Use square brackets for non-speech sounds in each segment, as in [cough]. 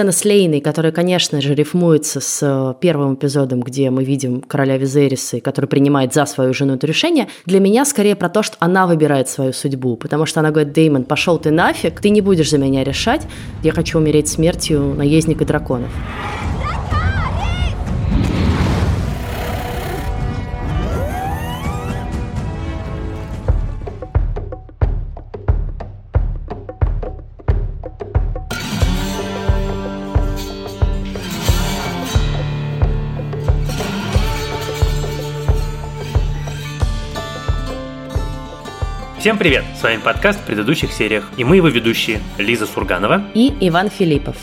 сцена с Лейной, которая, конечно же, рифмуется с э, первым эпизодом, где мы видим короля Визериса, который принимает за свою жену это решение, для меня скорее про то, что она выбирает свою судьбу, потому что она говорит, Деймон, пошел ты нафиг, ты не будешь за меня решать, я хочу умереть смертью наездника драконов. Всем привет! С вами подкаст в предыдущих сериях, и мы его ведущие Лиза Сурганова и Иван Филиппов.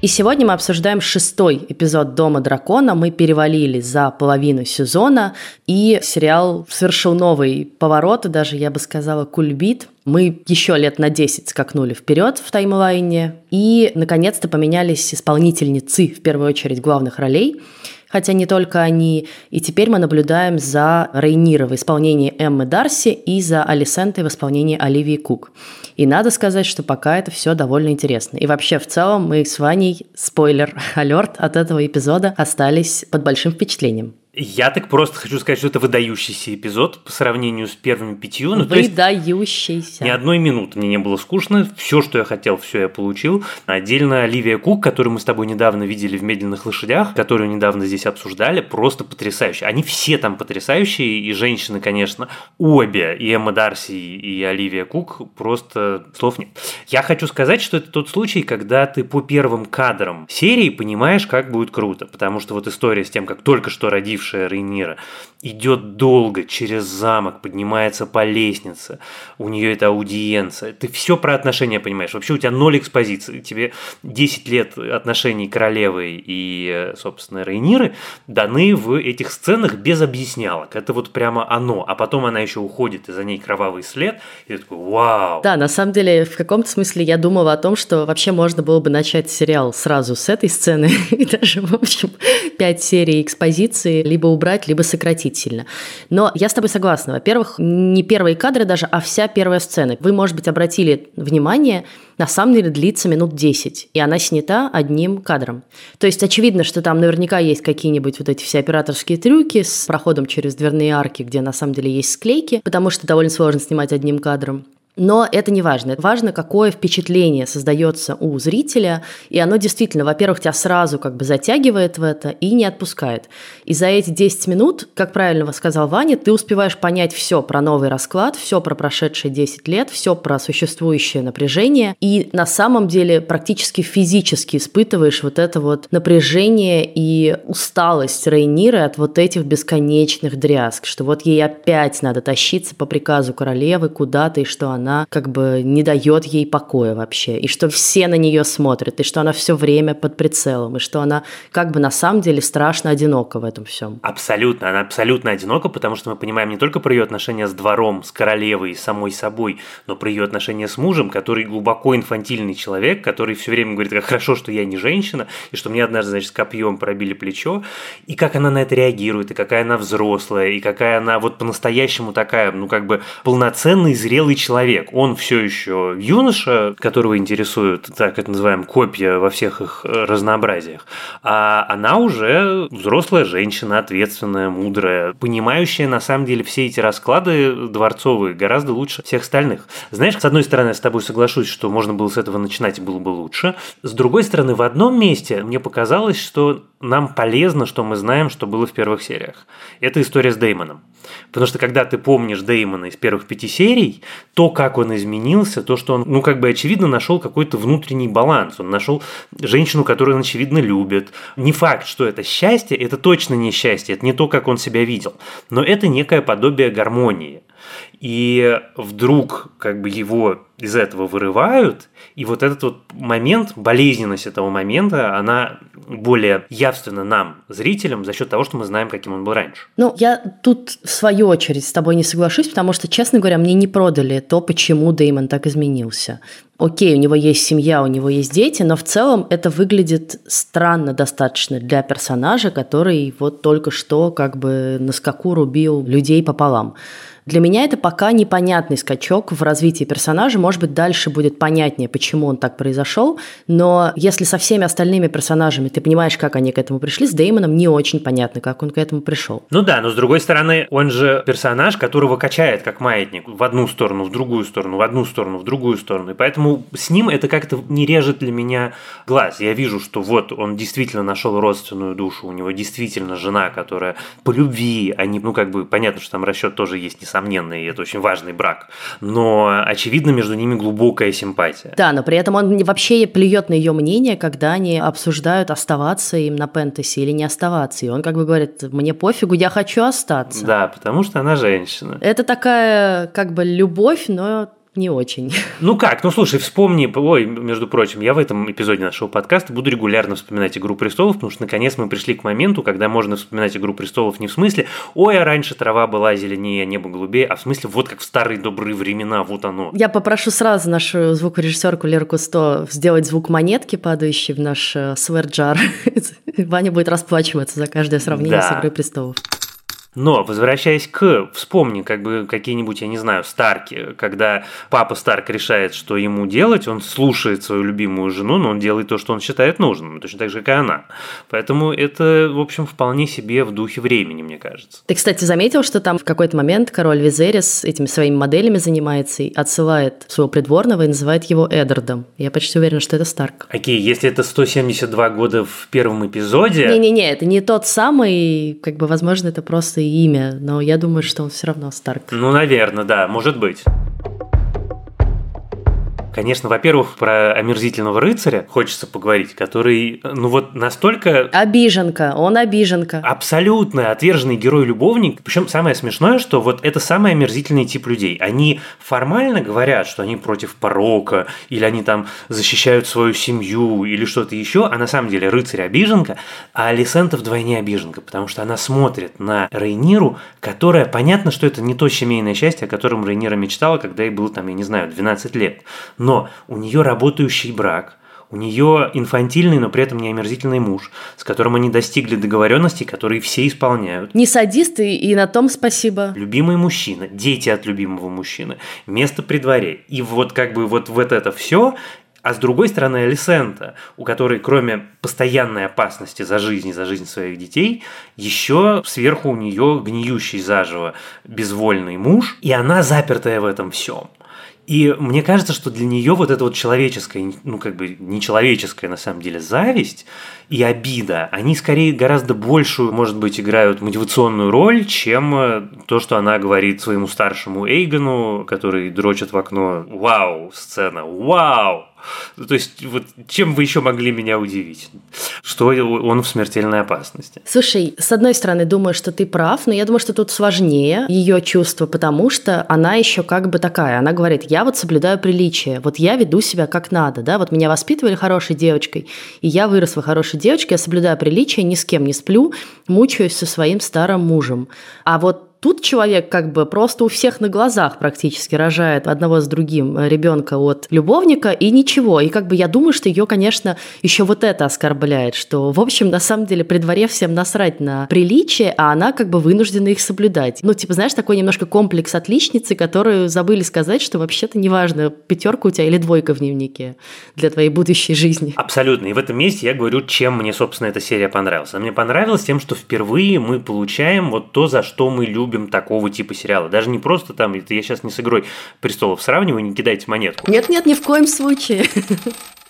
И сегодня мы обсуждаем шестой эпизод «Дома дракона». Мы перевалили за половину сезона, и сериал совершил новый поворот, даже, я бы сказала, кульбит. Мы еще лет на 10 скакнули вперед в таймлайне, и, наконец-то, поменялись исполнительницы, в первую очередь, главных ролей – хотя не только они. И теперь мы наблюдаем за Рейнира в исполнении Эммы Дарси и за Алисентой в исполнении Оливии Кук. И надо сказать, что пока это все довольно интересно. И вообще, в целом, мы с Ваней, спойлер, алерт от этого эпизода, остались под большим впечатлением. Я так просто хочу сказать, что это выдающийся эпизод по сравнению с первыми пятью. Ну, выдающийся. ни одной минуты мне не было скучно. Все, что я хотел, все я получил. Отдельно Оливия Кук, которую мы с тобой недавно видели в «Медленных лошадях», которую недавно здесь обсуждали, просто потрясающие. Они все там потрясающие, и женщины, конечно, обе, и Эмма Дарси, и Оливия Кук, просто слов нет. Я хочу сказать, что это тот случай, когда ты по первым кадрам серии понимаешь, как будет круто. Потому что вот история с тем, как только что родивший бывшая Рейнира, идет долго через замок, поднимается по лестнице, у нее это аудиенция. Ты все про отношения понимаешь. Вообще у тебя ноль экспозиции. Тебе 10 лет отношений королевы и, собственно, Рейниры даны в этих сценах без объяснялок. Это вот прямо оно. А потом она еще уходит, и за ней кровавый след. И ты такой, вау! Да, на самом деле, в каком-то смысле я думала о том, что вообще можно было бы начать сериал сразу с этой сцены. [laughs] И даже, в общем, пять серий экспозиции, либо убрать, либо сократить сильно. Но я с тобой согласна. Во-первых, не первые кадры даже, а вся первая сцена. Вы, может быть, обратили внимание, на самом деле длится минут 10, и она снята одним кадром. То есть очевидно, что там наверняка есть какие-нибудь вот эти все операторские трюки с проходом через дверные арки, где на самом деле есть склейки, потому что довольно сложно снимать одним кадром. Но это не важно. Важно, какое впечатление создается у зрителя, и оно действительно, во-первых, тебя сразу как бы затягивает в это и не отпускает. И за эти 10 минут, как правильно сказал Ваня, ты успеваешь понять все про новый расклад, все про прошедшие 10 лет, все про существующее напряжение, и на самом деле практически физически испытываешь вот это вот напряжение и усталость Рейниры от вот этих бесконечных дрязг, что вот ей опять надо тащиться по приказу королевы куда-то, и что она она как бы не дает ей покоя вообще, и что все на нее смотрят, и что она все время под прицелом, и что она как бы на самом деле страшно одинока в этом всем. Абсолютно, она абсолютно одинока, потому что мы понимаем не только про ее отношения с двором, с королевой, с самой собой, но про ее отношения с мужем, который глубоко инфантильный человек, который все время говорит, как хорошо, что я не женщина, и что мне однажды, значит, копьем пробили плечо, и как она на это реагирует, и какая она взрослая, и какая она вот по-настоящему такая, ну, как бы полноценный, зрелый человек человек, он все еще юноша, которого интересуют, так это называем, копья во всех их э, разнообразиях, а она уже взрослая женщина, ответственная, мудрая, понимающая на самом деле все эти расклады дворцовые гораздо лучше всех остальных. Знаешь, с одной стороны, я с тобой соглашусь, что можно было с этого начинать и было бы лучше. С другой стороны, в одном месте мне показалось, что нам полезно, что мы знаем, что было в первых сериях. Это история с Деймоном. Потому что когда ты помнишь Деймона из первых пяти серий, то, как он изменился, то, что он, ну, как бы очевидно, нашел какой-то внутренний баланс. Он нашел женщину, которую он, очевидно, любит. Не факт, что это счастье, это точно не счастье, это не то, как он себя видел. Но это некое подобие гармонии. И вдруг как бы его из этого вырывают, и вот этот вот момент, болезненность этого момента, она более явственна нам, зрителям, за счет того, что мы знаем, каким он был раньше. Ну, я тут в свою очередь с тобой не соглашусь, потому что, честно говоря, мне не продали то, почему Деймон так изменился. Окей, у него есть семья, у него есть дети, но в целом это выглядит странно достаточно для персонажа, который вот только что как бы на скаку рубил людей пополам. Для меня это пока непонятный скачок в развитии персонажа. Может быть, дальше будет понятнее, почему он так произошел. Но если со всеми остальными персонажами ты понимаешь, как они к этому пришли, с Деймоном не очень понятно, как он к этому пришел. Ну да, но с другой стороны, он же персонаж, которого качает как маятник в одну сторону, в другую сторону, в одну сторону, в другую сторону. И поэтому с ним это как-то не режет для меня глаз. Я вижу, что вот он действительно нашел родственную душу, у него действительно жена, которая по любви, они, ну как бы понятно, что там расчет тоже есть несомненный, и это очень важный брак, но очевидно между ними глубокая симпатия. Да, но при этом он вообще плюет на ее мнение, когда они обсуждают оставаться им на Пентасе или не оставаться. И он как бы говорит, мне пофигу, я хочу остаться. Да, потому что она женщина. Это такая как бы любовь, но не очень. [laughs] Ну как, ну слушай, вспомни, ой, между прочим, я в этом эпизоде нашего подкаста буду регулярно вспоминать «Игру престолов», потому что наконец мы пришли к моменту, когда можно вспоминать «Игру престолов» не в смысле «Ой, а раньше трава была зеленее, небо голубее», а в смысле вот как в старые добрые времена, вот оно. Я попрошу сразу нашу звукорежиссерку Леру Кусто сделать звук монетки, падающей в наш э, сверджар. [laughs] Ваня будет расплачиваться за каждое сравнение да. с «Игрой престолов». Но, возвращаясь к, вспомни, как бы какие-нибудь, я не знаю, Старки, когда папа Старк решает, что ему делать, он слушает свою любимую жену, но он делает то, что он считает нужным, точно так же, как и она. Поэтому это, в общем, вполне себе в духе времени, мне кажется. Ты, кстати, заметил, что там в какой-то момент король Визерис этими своими моделями занимается и отсылает своего придворного и называет его Эдвардом. Я почти уверена, что это Старк. Окей, если это 172 года в первом эпизоде... Не-не-не, это не тот самый, как бы, возможно, это просто просто имя, но я думаю, что он все равно Старк. Ну, наверное, да, может быть. Конечно, во-первых, про омерзительного рыцаря хочется поговорить, который, ну вот настолько... Обиженка, он обиженка. Абсолютно отверженный герой-любовник. Причем самое смешное, что вот это самый омерзительный тип людей. Они формально говорят, что они против порока, или они там защищают свою семью, или что-то еще, а на самом деле рыцарь-обиженка, а Алисента вдвойне обиженка, потому что она смотрит на Рейниру, которая, понятно, что это не то семейное счастье, о котором Рейнира мечтала, когда ей было там, я не знаю, 12 лет. Но у нее работающий брак, у нее инфантильный, но при этом не омерзительный муж, с которым они достигли договоренностей, которые все исполняют. Не садисты, и на том спасибо. Любимый мужчина, дети от любимого мужчины, место при дворе. И вот как бы вот, вот это все а с другой стороны, Алисента, у которой кроме постоянной опасности за жизнь и за жизнь своих детей, еще сверху у нее гниющий заживо безвольный муж, и она запертая в этом всем. И мне кажется, что для нее вот эта вот человеческая, ну как бы нечеловеческая на самом деле зависть и обида, они скорее гораздо большую, может быть, играют мотивационную роль, чем э, то, что она говорит своему старшему Эйгону, который дрочит в окно «Вау!» сцена «Вау!» Ну, то есть, вот чем вы еще могли меня удивить? Что он в смертельной опасности? Слушай, с одной стороны, думаю, что ты прав, но я думаю, что тут сложнее ее чувство, потому что она еще как бы такая. Она говорит, я вот соблюдаю приличие, вот я веду себя как надо, да, вот меня воспитывали хорошей девочкой, и я выросла хорошей девочкой, я соблюдаю приличие, ни с кем не сплю, мучаюсь со своим старым мужем. А вот Тут человек как бы просто у всех на глазах практически рожает одного с другим ребенка от любовника, и ничего. И как бы я думаю, что ее, конечно, еще вот это оскорбляет, что, в общем, на самом деле при дворе всем насрать на приличие, а она как бы вынуждена их соблюдать. Ну, типа, знаешь, такой немножко комплекс отличницы, которую забыли сказать, что вообще-то неважно, пятерка у тебя или двойка в дневнике для твоей будущей жизни. Абсолютно. И в этом месте я говорю, чем мне, собственно, эта серия понравилась. Мне понравилось тем, что впервые мы получаем вот то, за что мы любим любим такого типа сериала. Даже не просто там, это я сейчас не с игрой престолов сравниваю, не кидайте монетку. Нет-нет, ни в коем случае.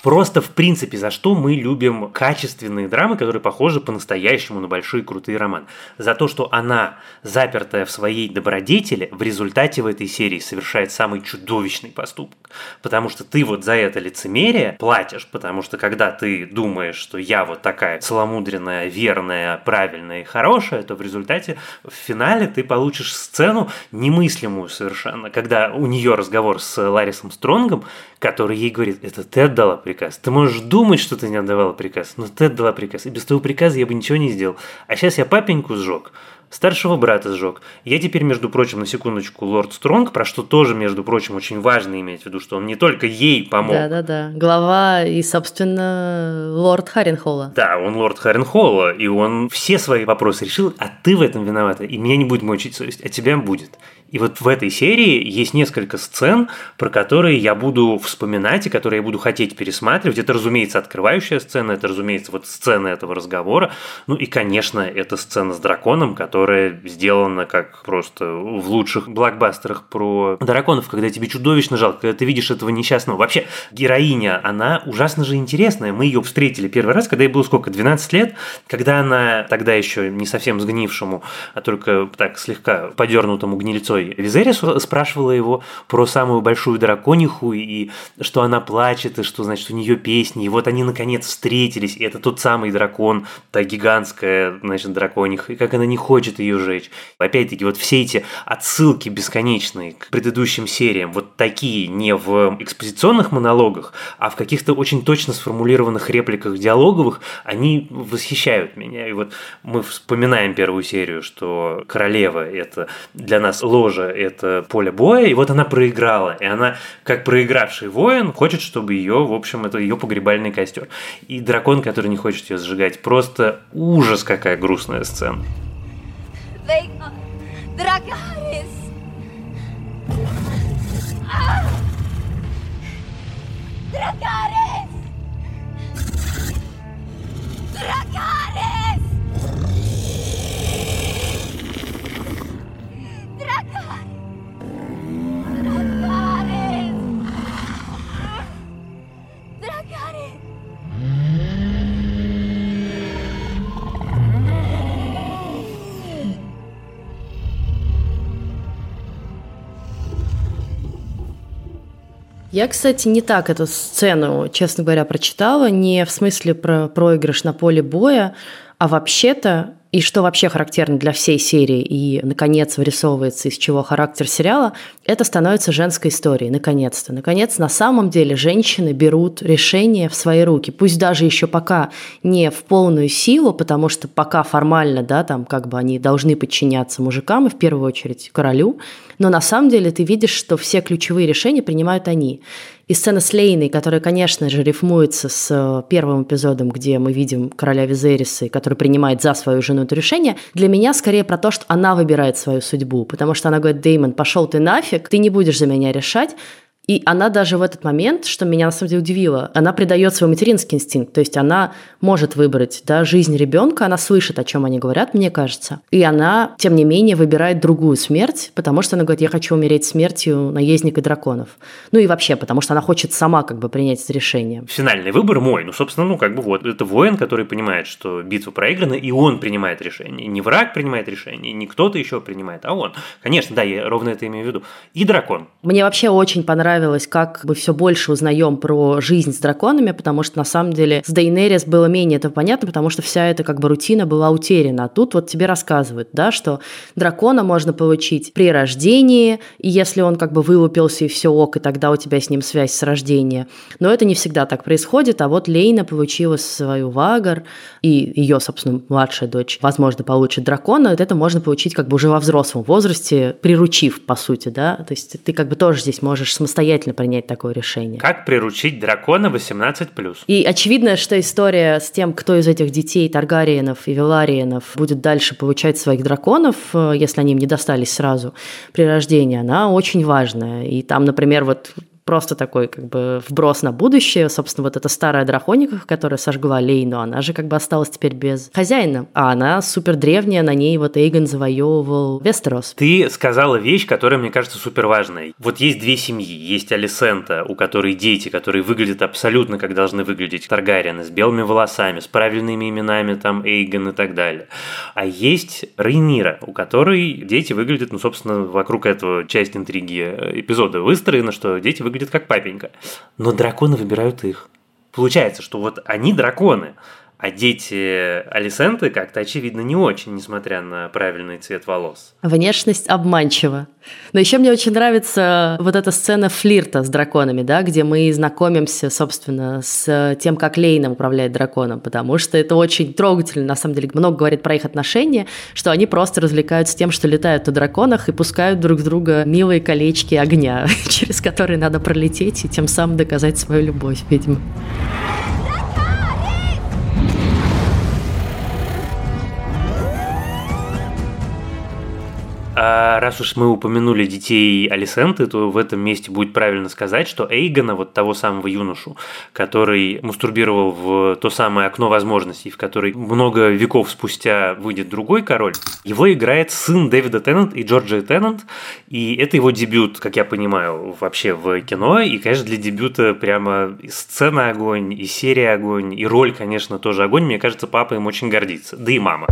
Просто, в принципе, за что мы любим качественные драмы, которые похожи по-настоящему на большие крутые романы. За то, что она, запертая в своей добродетели, в результате в этой серии совершает самый чудовищный поступок. Потому что ты вот за это лицемерие платишь, потому что когда ты думаешь, что я вот такая целомудренная, верная, правильная и хорошая, то в результате в финале ты получишь сцену немыслимую совершенно, когда у нее разговор с Ларисом Стронгом, который ей говорит, это ты отдала приказ. Ты можешь думать, что ты не отдавала приказ, но ты отдала приказ. И без твоего приказа я бы ничего не сделал. А сейчас я папеньку сжег. старшего брата сжег. Я теперь, между прочим, на секундочку, лорд Стронг, про что тоже, между прочим, очень важно иметь в виду, что он не только ей помог. Да-да-да, глава и, собственно, лорд Харренхолла. Да, он лорд Харренхолла, и он все свои вопросы решил, а ты в этом виновата, и меня не будет мучить совесть, а тебя будет. И вот в этой серии есть несколько сцен, про которые я буду вспоминать и которые я буду хотеть пересматривать. Это, разумеется, открывающая сцена, это, разумеется, вот сцена этого разговора. Ну и, конечно, это сцена с драконом, которая сделана как просто в лучших блокбастерах про драконов, когда тебе чудовищно жалко, когда ты видишь этого несчастного. Вообще, героиня, она ужасно же интересная. Мы ее встретили первый раз, когда ей было сколько, 12 лет, когда она тогда еще не совсем сгнившему, а только так слегка подернутому гнильцой Ой, Визерис спрашивала его про самую большую дракониху, и что она плачет, и что, значит, у нее песни. И вот они, наконец, встретились, и это тот самый дракон, та гигантская, значит, дракониха, и как она не хочет ее жечь. Опять-таки, вот все эти отсылки бесконечные к предыдущим сериям, вот такие не в экспозиционных монологах, а в каких-то очень точно сформулированных репликах диалоговых, они восхищают меня. И вот мы вспоминаем первую серию, что королева – это для нас ложь тоже это поле боя, и вот она проиграла. И она, как проигравший воин, хочет, чтобы ее, в общем, это ее погребальный костер. И дракон, который не хочет ее сжигать. Просто ужас, какая грустная сцена. Дракарис! Дракарис! Дракарис! Я, кстати, не так эту сцену, честно говоря, прочитала, не в смысле про проигрыш на поле боя, а вообще-то и что вообще характерно для всей серии и, наконец, вырисовывается, из чего характер сериала, это становится женской историей, наконец-то. Наконец, на самом деле, женщины берут решение в свои руки, пусть даже еще пока не в полную силу, потому что пока формально, да, там как бы они должны подчиняться мужикам и в первую очередь королю, но на самом деле ты видишь, что все ключевые решения принимают они. И сцена с Лейной, которая, конечно же, рифмуется с э, первым эпизодом, где мы видим короля Визериса, который принимает за свою жену это решение, для меня скорее про то, что она выбирает свою судьбу, потому что она говорит, Деймон, пошел ты нафиг, ты не будешь за меня решать, и она даже в этот момент, что меня на самом деле удивило, она придает свой материнский инстинкт. То есть она может выбрать да, жизнь ребенка, она слышит, о чем они говорят, мне кажется. И она, тем не менее, выбирает другую смерть, потому что она говорит, я хочу умереть смертью наездника драконов. Ну и вообще, потому что она хочет сама как бы принять это решение. Финальный выбор мой. Ну, собственно, ну как бы вот, это воин, который понимает, что битва проиграна, и он принимает решение. Не враг принимает решение, не кто-то еще принимает, а он. Конечно, да, я ровно это имею в виду. И дракон. Мне вообще очень понравилось понравилось, как мы все больше узнаем про жизнь с драконами, потому что на самом деле с Дейнерис было менее это понятно, потому что вся эта как бы рутина была утеряна. А тут вот тебе рассказывают, да, что дракона можно получить при рождении, и если он как бы вылупился и все ок, и тогда у тебя с ним связь с рождения. Но это не всегда так происходит, а вот Лейна получила свою Вагар, и ее, собственно, младшая дочь, возможно, получит дракона, это можно получить как бы уже во взрослом возрасте, приручив, по сути, да, то есть ты как бы тоже здесь можешь самостоятельно самостоятельно принять такое решение. Как приручить дракона 18+. И очевидно, что история с тем, кто из этих детей Таргариенов и Вилариенов будет дальше получать своих драконов, э, если они им не достались сразу при рождении, она очень важная. И там, например, вот просто такой как бы вброс на будущее. Собственно, вот эта старая драконика, которая сожгла Лейну, она же как бы осталась теперь без хозяина. А она супер древняя, на ней вот Эйгон завоевывал Вестерос. Ты сказала вещь, которая, мне кажется, супер важная. Вот есть две семьи. Есть Алисента, у которой дети, которые выглядят абсолютно как должны выглядеть Таргариены, с белыми волосами, с правильными именами, там, Эйгон и так далее. А есть Рейнира, у которой дети выглядят, ну, собственно, вокруг этого часть интриги эпизода выстроена, что дети выглядят выглядит как папенька. Но драконы выбирают их. Получается, что вот они драконы, А дети Алисенты как-то, очевидно, не очень, несмотря на правильный цвет волос. Внешность обманчива. Но еще мне очень нравится вот эта сцена флирта с драконами, да, где мы знакомимся, собственно, с тем, как Лейна управляет драконом, потому что это очень трогательно, на самом деле, много говорит про их отношения, что они просто развлекаются тем, что летают на драконах и пускают друг с друга милые колечки огня, [laughs] через которые надо пролететь и тем самым доказать свою любовь, видимо. А раз уж мы упомянули детей Алисенты, то в этом месте будет правильно сказать, что Эйгона, вот того самого юношу, который мастурбировал в то самое окно возможностей, в который много веков спустя выйдет другой король, его играет сын Дэвида Теннант и Джорджа Теннант, и это его дебют, как я понимаю, вообще в кино, и, конечно, для дебюта прямо и сцена огонь, и серия огонь, и роль, конечно, тоже огонь. Мне кажется, папа им очень гордится, да и мама.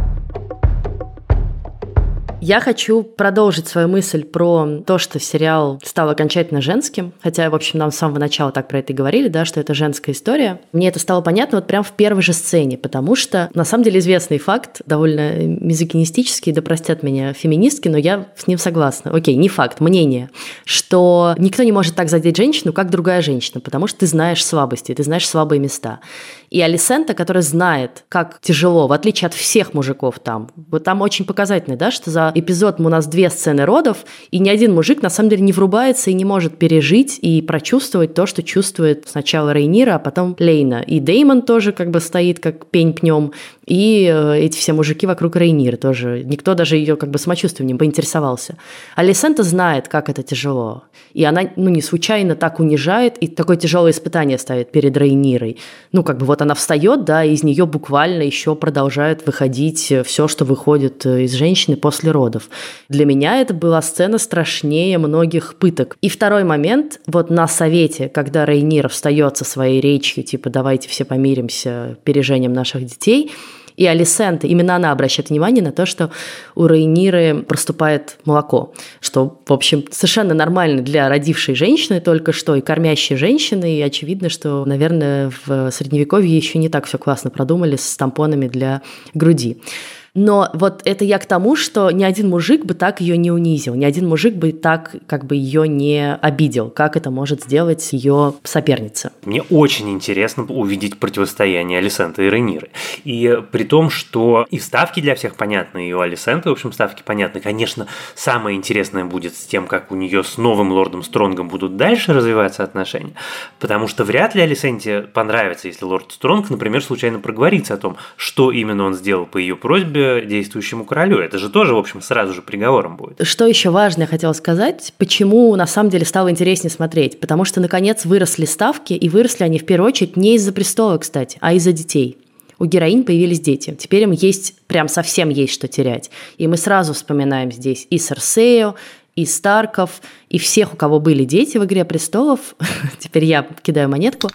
Я хочу продолжить свою мысль про то, что сериал стал окончательно женским, хотя, в общем, нам с самого начала так про это и говорили, да, что это женская история. Мне это стало понятно вот прям в первой же сцене, потому что, на самом деле, известный факт, довольно мизогинистический, да простят меня феминистки, но я с ним согласна. Окей, не факт, мнение, что никто не может так задеть женщину, как другая женщина, потому что ты знаешь слабости, ты знаешь слабые места. И Алисента, которая знает, как тяжело, в отличие от всех мужиков там, вот там очень показательно, да, что за эпизод у нас две сцены родов, и ни один мужик на самом деле не врубается и не может пережить и прочувствовать то, что чувствует сначала Рейнира, а потом Лейна. И Деймон тоже как бы стоит как пень пнем, и э, эти все мужики вокруг Рейнира тоже. Никто даже ее как бы самочувствием не поинтересовался. А Лисента знает, как это тяжело. И она, ну, не случайно так унижает и такое тяжелое испытание ставит перед Рейнирой. Ну, как бы вот она встает, да, и из нее буквально еще продолжает выходить все, что выходит э, из женщины после родов. Для меня это была сцена страшнее многих пыток. И второй момент, вот на совете, когда Рейнир встает со своей речью, типа, давайте все помиримся пережением наших детей – и Алисента, именно она обращает внимание на то, что у Рейниры проступает молоко, что, в общем, совершенно нормально для родившей женщины только что и кормящей женщины, и очевидно, что, наверное, в Средневековье еще не так все классно продумали с тампонами для груди. Но вот это я к тому, что ни один мужик бы так ее не унизил, ни один мужик бы так как бы ее не обидел, как это может сделать ее соперница. Мне очень интересно увидеть противостояние Алисенты и Рейниры. И при том, что и ставки для всех понятны, и у Алисенты, в общем, ставки понятны. Конечно, самое интересное будет с тем, как у нее с новым лордом Стронгом будут дальше развиваться отношения. Потому что вряд ли Алисенте понравится, если лорд Стронг, например, случайно проговорится о том, что именно он сделал по ее просьбе, действующему королю. Это же тоже, в общем, сразу же приговором будет. Что еще важно я хотела сказать, почему на самом деле стало интереснее смотреть? Потому что, наконец, выросли ставки, и выросли они в первую очередь не из-за престола, кстати, а из-за детей у героинь появились дети. Теперь им есть, прям совсем есть что терять. И мы сразу вспоминаем здесь и Серсею, и Старков, и всех, у кого были дети в «Игре престолов». [laughs] Теперь я кидаю монетку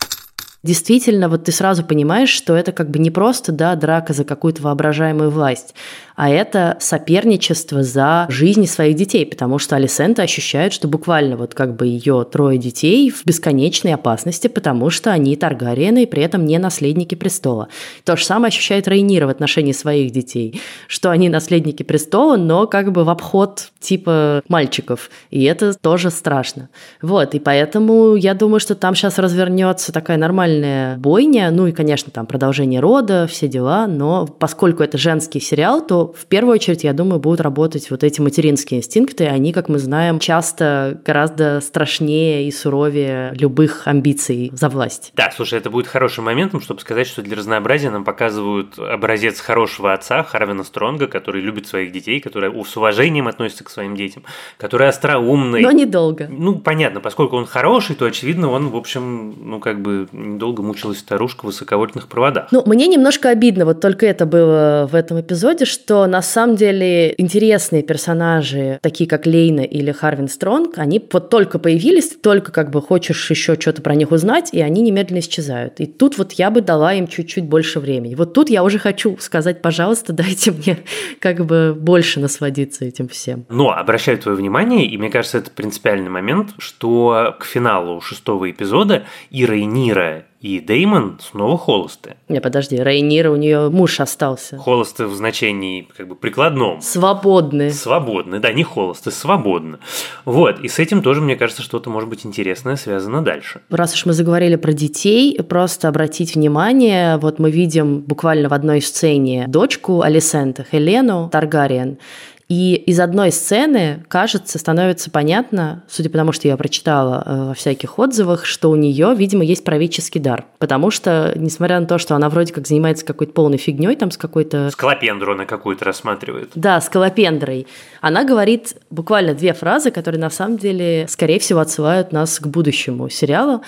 действительно, вот ты сразу понимаешь, что это как бы не просто, да, драка за какую-то воображаемую власть, а это соперничество за жизни своих детей, потому что Алисента ощущает, что буквально вот как бы ее трое детей в бесконечной опасности, потому что они Таргариены и при этом не наследники престола. То же самое ощущает Рейнира в отношении своих детей, что они наследники престола, но как бы в обход типа мальчиков, и это тоже страшно. Вот, и поэтому я думаю, что там сейчас развернется такая нормальная бойня, ну и, конечно, там продолжение рода, все дела, но поскольку это женский сериал, то в первую очередь, я думаю, будут работать вот эти материнские инстинкты. Они, как мы знаем, часто гораздо страшнее и суровее любых амбиций за власть. Да, слушай, это будет хорошим моментом, чтобы сказать, что для разнообразия нам показывают образец хорошего отца Харвина Стронга, который любит своих детей, который с уважением относится к своим детям, который остроумный. Но недолго. Ну, понятно, поскольку он хороший, то, очевидно, он, в общем, ну, как бы недолго мучилась старушка в высоковольтных проводах. Ну, мне немножко обидно, вот только это было в этом эпизоде, что на самом деле интересные персонажи, такие как Лейна или Харвин Стронг, они вот только появились, ты только как бы хочешь еще что-то про них узнать, и они немедленно исчезают. И тут вот я бы дала им чуть-чуть больше времени. Вот тут я уже хочу сказать, пожалуйста, [laughs] дайте мне как бы больше насладиться этим всем. Но обращаю твое внимание, и мне кажется, это принципиальный момент, что к финалу шестого эпизода и Рейнира, и Деймон снова холосты. Не, подожди, Рейнира, у нее муж остался. Холосты в значении как бы прикладном. Свободны. Свободны, да, не холосты, свободны. Вот, и с этим тоже, мне кажется, что-то может быть интересное связано дальше. Раз уж мы заговорили про детей, просто обратить внимание, вот мы видим буквально в одной сцене дочку Алисента, Хелену Таргариен, и из одной сцены, кажется, становится понятно, судя по тому, что я прочитала э, во всяких отзывах, что у нее, видимо, есть правительский дар. Потому что, несмотря на то, что она вроде как занимается какой-то полной фигней, там с какой-то... Скалопендру она какую-то рассматривает. Да, скалопендрой. Она говорит буквально две фразы, которые на самом деле, скорее всего, отсылают нас к будущему сериала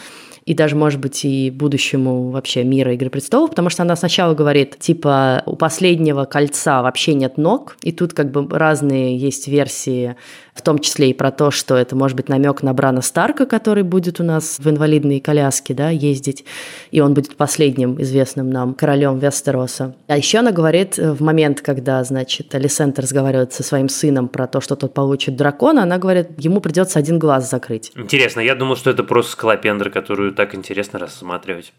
и даже, может быть, и будущему вообще мира «Игры престолов», потому что она сначала говорит, типа, у последнего кольца вообще нет ног, и тут как бы разные есть версии в том числе и про то, что это может быть намек на Брана Старка, который будет у нас в инвалидной коляске да, ездить, и он будет последним известным нам королем Вестероса. А еще она говорит в момент, когда, значит, Алисент разговаривает со своим сыном про то, что тот получит дракона, она говорит, ему придется один глаз закрыть. Интересно, я думал, что это просто скалопендра, которую так интересно рассматривать.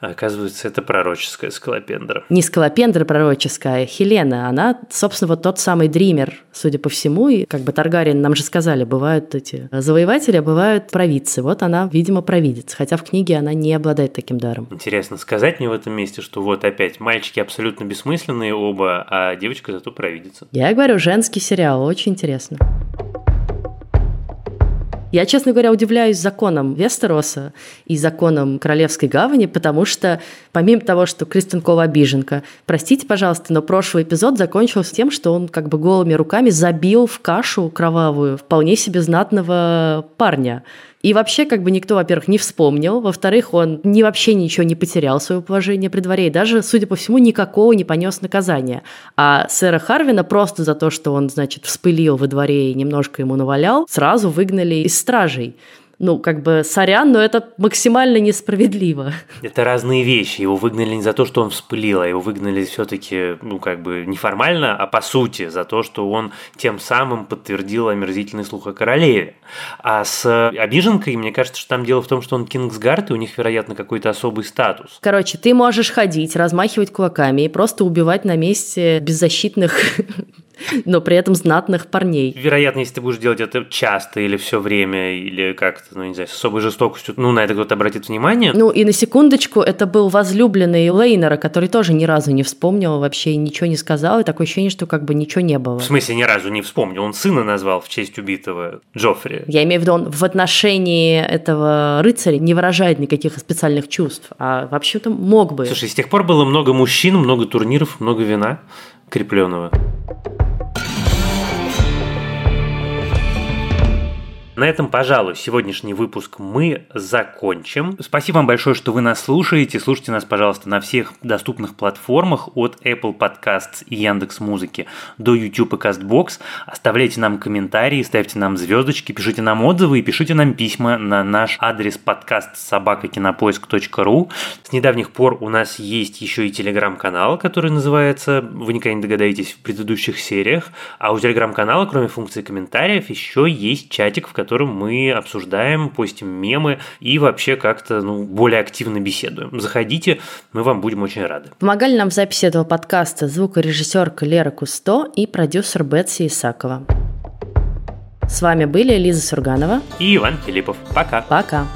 А оказывается, это пророческая скалопендра. Не скалопендра пророческая, а Хелена. Она, собственно, вот тот самый дример, судя по всему, и как бы Таргариен Гагарин, нам же сказали, бывают эти завоеватели, а бывают провидцы. Вот она, видимо, провидец, хотя в книге она не обладает таким даром. Интересно сказать мне в этом месте, что вот опять мальчики абсолютно бессмысленные оба, а девочка зато провидится. Я говорю, женский сериал, очень интересно. Я, честно говоря, удивляюсь законам Вестероса и законам Королевской гавани, потому что, помимо того, что Кристен Кол обиженка, простите, пожалуйста, но прошлый эпизод закончился тем, что он как бы голыми руками забил в кашу кровавую вполне себе знатного парня. И вообще, как бы никто, во-первых, не вспомнил, во-вторых, он ни вообще ничего не потерял свое положение при дворе, и даже, судя по всему, никакого не понес наказания. А сэра Харвина просто за то, что он, значит, вспылил во дворе и немножко ему навалял, сразу выгнали из стражей ну, как бы, сорян, но это максимально несправедливо. Это разные вещи. Его выгнали не за то, что он вспылил, а его выгнали все-таки, ну, как бы, неформально, а по сути, за то, что он тем самым подтвердил омерзительный слух о королеве. А с обиженкой, мне кажется, что там дело в том, что он Кингсгард, и у них, вероятно, какой-то особый статус. Короче, ты можешь ходить, размахивать кулаками и просто убивать на месте беззащитных [laughs] но при этом знатных парней. Вероятно, если ты будешь делать это часто или все время, или как-то, ну, не знаю, с особой жестокостью, ну, на это кто-то обратит внимание. Ну, и на секундочку, это был возлюбленный Лейнера, который тоже ни разу не вспомнил вообще, ничего не сказал, и такое ощущение, что как бы ничего не было. В смысле, ни разу не вспомнил? Он сына назвал в честь убитого Джоффри. Я имею в виду, он в отношении этого рыцаря не выражает никаких специальных чувств, а вообще-то мог бы. Слушай, с тех пор было много мужчин, много турниров, много вина крепленного. На этом, пожалуй, сегодняшний выпуск мы закончим. Спасибо вам большое, что вы нас слушаете. Слушайте нас, пожалуйста, на всех доступных платформах от Apple Podcasts и Яндекс Музыки до YouTube и CastBox. Оставляйте нам комментарии, ставьте нам звездочки, пишите нам отзывы и пишите нам письма на наш адрес подкаст собакакинопоиск.ру. С недавних пор у нас есть еще и телеграм-канал, который называется, вы никогда не догадаетесь, в предыдущих сериях. А у телеграм-канала, кроме функции комментариев, еще есть чатик, в котором мы обсуждаем, постим мемы и вообще как-то ну, более активно беседуем. Заходите, мы вам будем очень рады. Помогали нам в записи этого подкаста звукорежиссерка Лера Кусто и продюсер Бетси Исакова. С вами были Лиза Сурганова и Иван Филиппов. Пока. Пока.